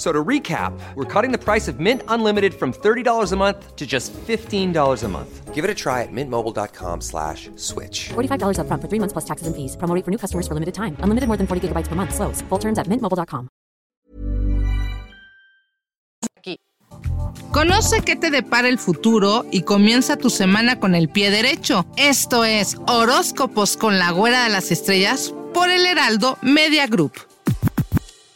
So to recap, we're cutting the price of Mint Unlimited from $30 a month to just $15 a month. Give it a try at mintmobile.com slash switch. $45 up front for three months plus taxes and fees. Promo rate for new customers for limited time. Unlimited more than 40 gigabytes per month. Slows. Full terms at mintmobile.com. Conoce qué te depara el futuro y comienza tu semana con el pie derecho. Esto es Horóscopos con la Güera de las Estrellas por el Heraldo Media Group.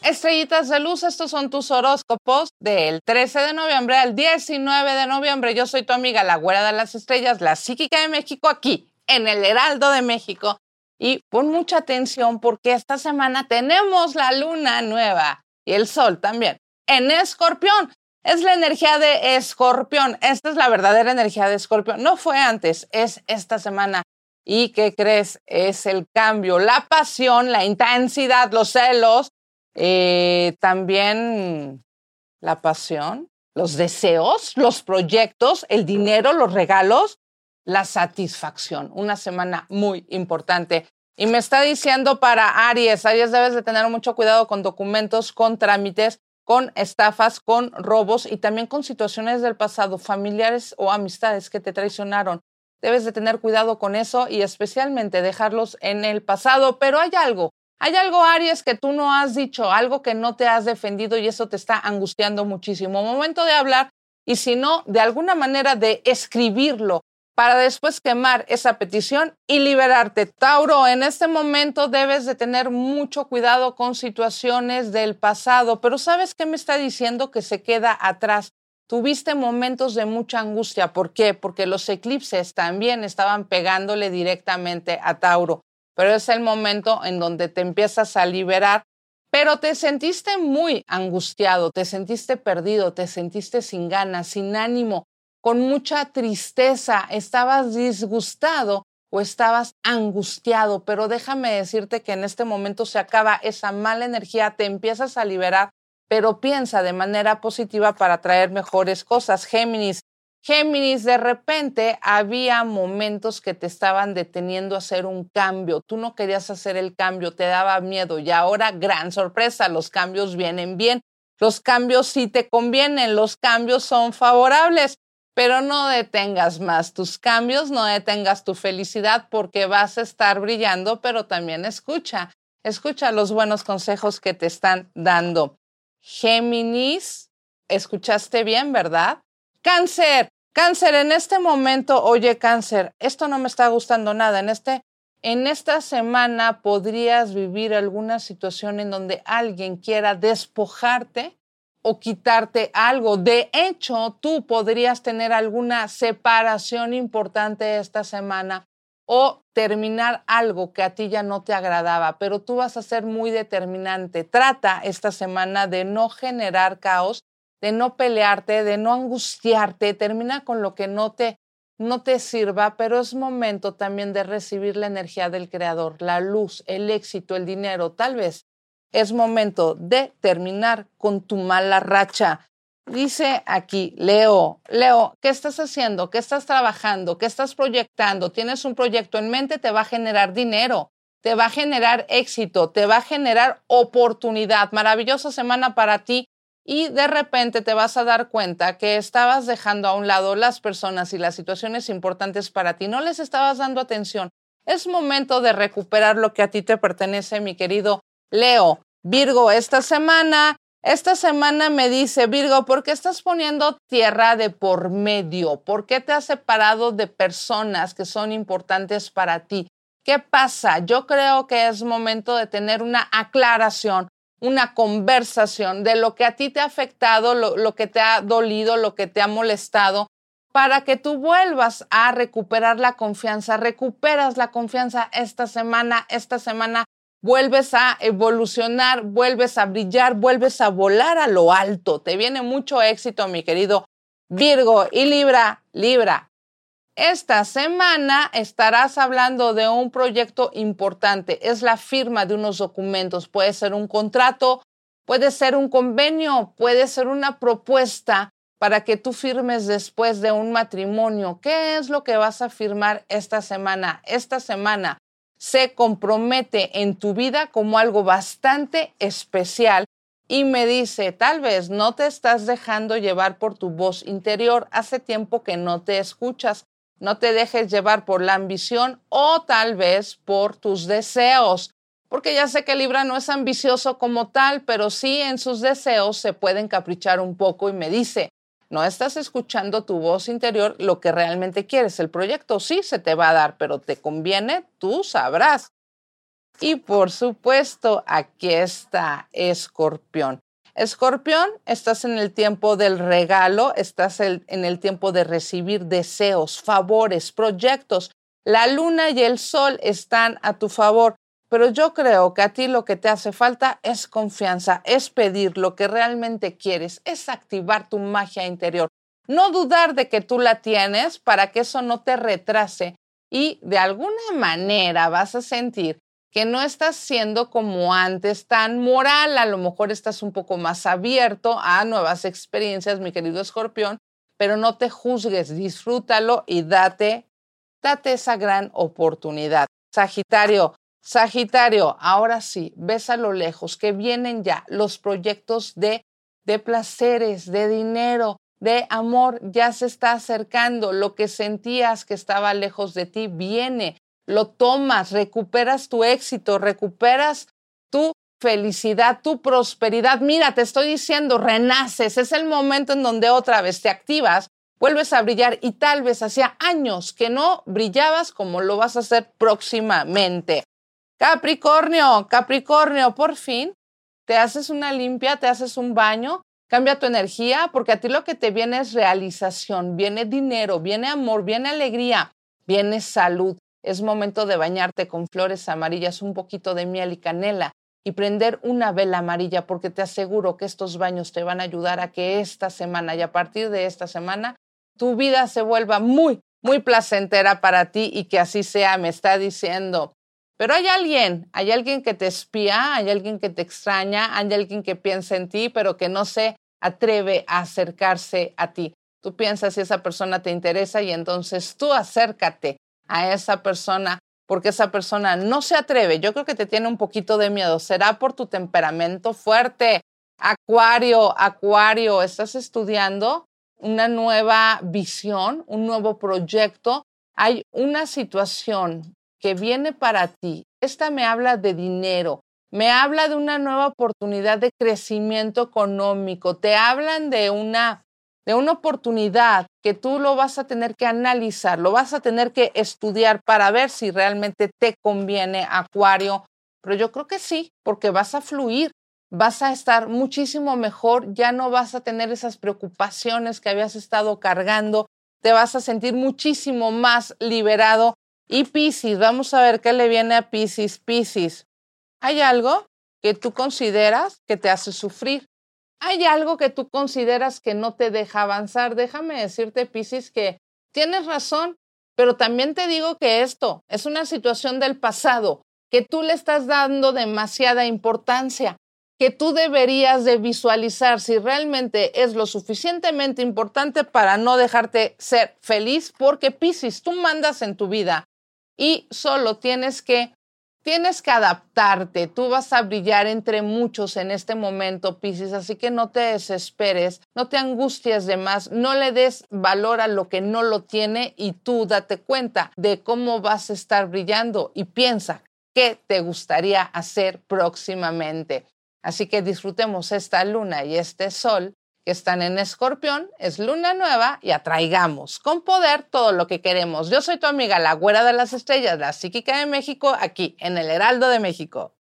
Estrellitas de luz, estos son tus horóscopos del 13 de noviembre al 19 de noviembre. Yo soy tu amiga, la güera de las estrellas, la psíquica de México, aquí en el Heraldo de México. Y pon mucha atención porque esta semana tenemos la luna nueva y el sol también en escorpión. Es la energía de escorpión. Esta es la verdadera energía de escorpión. No fue antes, es esta semana. ¿Y qué crees? Es el cambio, la pasión, la intensidad, los celos, eh, también la pasión, los deseos, los proyectos, el dinero, los regalos, la satisfacción. Una semana muy importante. Y me está diciendo para Aries, Aries debes de tener mucho cuidado con documentos, con trámites, con estafas, con robos y también con situaciones del pasado, familiares o amistades que te traicionaron. Debes de tener cuidado con eso y especialmente dejarlos en el pasado. Pero hay algo, hay algo, Aries, que tú no has dicho, algo que no te has defendido y eso te está angustiando muchísimo. Momento de hablar y si no, de alguna manera de escribirlo para después quemar esa petición y liberarte. Tauro, en este momento debes de tener mucho cuidado con situaciones del pasado, pero ¿sabes qué me está diciendo que se queda atrás? Tuviste momentos de mucha angustia. ¿Por qué? Porque los eclipses también estaban pegándole directamente a Tauro pero es el momento en donde te empiezas a liberar, pero te sentiste muy angustiado, te sentiste perdido, te sentiste sin ganas, sin ánimo, con mucha tristeza, estabas disgustado o estabas angustiado, pero déjame decirte que en este momento se acaba esa mala energía, te empiezas a liberar, pero piensa de manera positiva para traer mejores cosas. Géminis, Géminis, de repente había momentos que te estaban deteniendo a hacer un cambio. Tú no querías hacer el cambio, te daba miedo y ahora, gran sorpresa, los cambios vienen bien. Los cambios sí te convienen, los cambios son favorables, pero no detengas más tus cambios, no detengas tu felicidad porque vas a estar brillando, pero también escucha, escucha los buenos consejos que te están dando. Géminis, escuchaste bien, ¿verdad? Cáncer, Cáncer, en este momento, oye cáncer, esto no me está gustando nada. En, este, en esta semana podrías vivir alguna situación en donde alguien quiera despojarte o quitarte algo. De hecho, tú podrías tener alguna separación importante esta semana o terminar algo que a ti ya no te agradaba, pero tú vas a ser muy determinante. Trata esta semana de no generar caos de no pelearte, de no angustiarte, termina con lo que no te, no te sirva, pero es momento también de recibir la energía del Creador, la luz, el éxito, el dinero. Tal vez es momento de terminar con tu mala racha. Dice aquí, Leo, Leo, ¿qué estás haciendo? ¿Qué estás trabajando? ¿Qué estás proyectando? ¿Tienes un proyecto en mente? Te va a generar dinero, te va a generar éxito, te va a generar oportunidad. Maravillosa semana para ti y de repente te vas a dar cuenta que estabas dejando a un lado las personas y las situaciones importantes para ti, no les estabas dando atención. Es momento de recuperar lo que a ti te pertenece, mi querido Leo. Virgo, esta semana, esta semana me dice, Virgo, ¿por qué estás poniendo tierra de por medio? ¿Por qué te has separado de personas que son importantes para ti? ¿Qué pasa? Yo creo que es momento de tener una aclaración una conversación de lo que a ti te ha afectado, lo, que te ha dolido, lo que te ha molestado, para que tú vuelvas a recuperar la confianza. Recuperas la confianza esta semana, esta semana vuelves a evolucionar, vuelves a brillar, vuelves a volar a lo alto. Te viene mucho éxito, mi querido Virgo y Libra, Libra. Esta semana estarás hablando de un proyecto importante. Es la firma de unos documentos. Puede ser un contrato, puede ser un convenio, puede ser una propuesta para que tú firmes después de un matrimonio. ¿Qué es lo que vas a firmar esta semana? Esta semana se compromete en tu vida como algo bastante especial y me dice, tal vez no te estás dejando llevar por tu voz interior, hace tiempo que no te escuchas, no te dejes llevar por la ambición o tal vez por tus deseos, porque ya sé que Libra no es ambicioso como tal, pero sí en sus deseos se puede encaprichar un poco y me dice, no estás escuchando tu voz interior, lo que realmente quieres. El proyecto sí se te va a dar, pero te conviene, tú sabrás. Y por supuesto, aquí está Escorpión. Escorpión, estás en el tiempo del regalo, estás en el tiempo de recibir deseos, favores, proyectos. La luna y el sol están a tu favor, pero yo creo que a ti lo que te hace falta es confianza, es pedir lo que realmente quieres, es activar tu magia interior. No dudar de que tú la tienes para que eso no te retrase y de alguna manera vas a sentir que no estás siendo como antes tan moral, a lo mejor estás un poco más abierto a nuevas experiencias, mi querido escorpión, pero no te juzgues, disfrútalo y date, date esa gran oportunidad. Sagitario, Sagitario, ahora sí, ves a lo lejos que vienen ya los proyectos de, de placeres, de dinero, de amor, ya se está acercando, lo que sentías que estaba lejos de ti viene, lo tomas, recuperas tu éxito, recuperas tu felicidad, tu prosperidad. Mira, te estoy diciendo, renaces, es el momento en donde otra vez te activas, vuelves a brillar y tal vez hacía años que no brillabas como lo vas a hacer próximamente. Capricornio, Capricornio, por fin te haces una limpia, te haces un baño, cambia tu energía, porque a ti lo que te viene es realización, viene dinero, viene amor, viene alegría, viene salud. Es momento de bañarte con flores amarillas, un poquito de miel y canela y prender una vela amarilla porque te aseguro que estos baños te van a ayudar a que esta semana y a partir de esta semana tu vida se vuelva muy, muy placentera para ti y que así sea, me está diciendo. Pero hay alguien, hay alguien que te espía, hay alguien que te extraña, hay alguien que piensa en ti, pero que no se atreve a acercarse a ti. Tú piensas si esa persona te interesa y entonces tú acércate a esa persona porque esa persona no se atreve. Yo creo que te tiene un poquito de miedo. Será por tu temperamento fuerte. Acuario, Acuario, estás estudiando una nueva visión, un nuevo proyecto. Hay una situación que viene para ti. Esta me habla de dinero, me habla de una nueva oportunidad de crecimiento económico, te hablan de una de una oportunidad que tú lo vas a tener que analizar, lo vas a tener que estudiar para ver si realmente te conviene Acuario. Pero yo creo que sí, porque vas a fluir, vas a estar muchísimo mejor, ya no vas a tener esas preocupaciones que habías estado cargando, te vas a sentir muchísimo más liberado. Y Piscis, vamos a ver qué le viene a Piscis. Piscis, ¿hay algo que tú consideras que te hace sufrir? Hay algo que tú consideras que no te deja avanzar. Déjame decirte, Piscis, que tienes razón, pero también te digo que esto es una situación del pasado, que tú le estás dando demasiada importancia, que tú deberías de visualizar si realmente es lo suficientemente importante para no dejarte ser feliz, porque Piscis, tú mandas en tu vida y solo tienes que Tienes que adaptarte, tú vas a brillar entre muchos en este momento, Piscis, así que no te desesperes, no te angusties de más, no le des valor a lo que no lo tiene y tú date cuenta de cómo vas a estar brillando y piensa qué te gustaría hacer próximamente. Así que disfrutemos esta luna y este sol que están en escorpión, es luna nueva y atraigamos con poder todo lo que queremos. Yo soy tu amiga, la güera de las estrellas, la psíquica de México, aquí en el Heraldo de México.